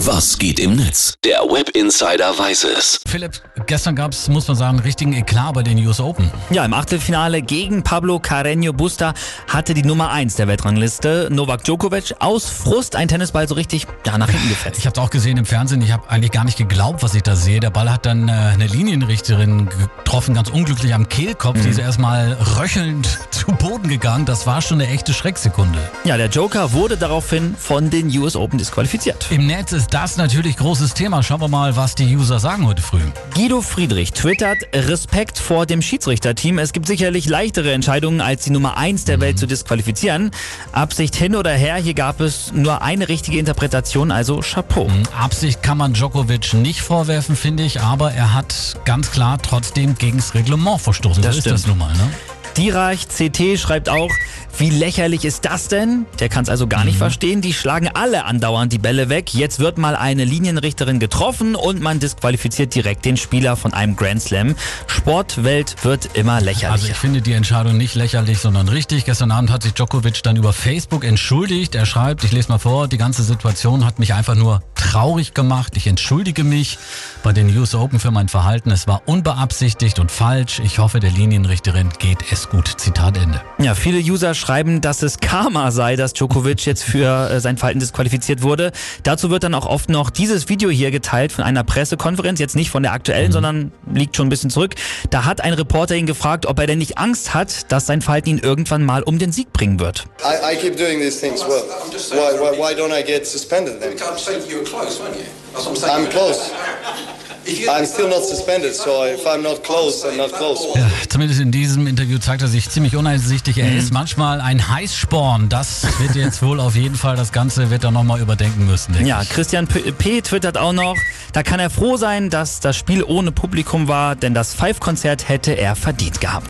Was geht im Netz? Der Web Insider weiß es. Philipp, gestern gab es, muss man sagen, einen richtigen Eklat bei den US Open. Ja, im Achtelfinale gegen Pablo Carreño Busta hatte die Nummer 1 der Weltrangliste, Novak Djokovic, aus Frust ein Tennisball so richtig ja, nach hinten gefetzt. Ich habe es auch gesehen im Fernsehen. Ich habe eigentlich gar nicht geglaubt, was ich da sehe. Der Ball hat dann äh, eine Linienrichterin getroffen, ganz unglücklich am Kehlkopf. Mhm. Die ist erstmal röchelnd zu Boden gegangen. Das war schon eine echte Schrecksekunde. Ja, der Joker wurde daraufhin von den US Open disqualifiziert. Im Netz ist das natürlich großes Thema. Schauen wir mal, was die User sagen heute früh. Guido Friedrich twittert Respekt vor dem Schiedsrichterteam. Es gibt sicherlich leichtere Entscheidungen, als die Nummer 1 der mhm. Welt zu disqualifizieren. Absicht hin oder her, hier gab es nur eine richtige Interpretation, also Chapeau. Mhm. Absicht kann man Djokovic nicht vorwerfen, finde ich, aber er hat ganz klar trotzdem gegen das Reglement verstoßen. Das so ist das nun mal, ne? Dirach CT schreibt auch, wie lächerlich ist das denn? Der kann es also gar nicht mhm. verstehen. Die schlagen alle andauernd die Bälle weg. Jetzt wird mal eine Linienrichterin getroffen und man disqualifiziert direkt den Spieler von einem Grand Slam. Sportwelt wird immer lächerlicher. Also ich finde die Entscheidung nicht lächerlich, sondern richtig. Gestern Abend hat sich Djokovic dann über Facebook entschuldigt. Er schreibt, ich lese mal vor, die ganze Situation hat mich einfach nur traurig gemacht. Ich entschuldige mich bei den US Open für mein Verhalten. Es war unbeabsichtigt und falsch. Ich hoffe, der Linienrichterin geht es gut. Zitat Ende. Ja, viele User schreiben, dass es Karma sei, dass Djokovic jetzt für äh, sein Verhalten disqualifiziert wurde. Dazu wird dann auch oft noch dieses Video hier geteilt von einer Pressekonferenz, jetzt nicht von der aktuellen, mhm. sondern liegt schon ein bisschen zurück. Da hat ein Reporter ihn gefragt, ob er denn nicht Angst hat, dass sein Verhalten ihn irgendwann mal um den Sieg bringen wird. I, I keep doing these things well. Why, why, why don't I get suspended then? I'm close. I'm still not suspended, so if I'm not close, I'm not close. Ja, zumindest in diesem Interview zeigt er sich ziemlich uneinsichtig. Er mhm. ist manchmal ein Heißsporn. Das wird jetzt wohl auf jeden Fall, das Ganze wird er nochmal überdenken müssen. Ja, Christian P. P. twittert auch noch, da kann er froh sein, dass das Spiel ohne Publikum war, denn das Five-Konzert hätte er verdient gehabt.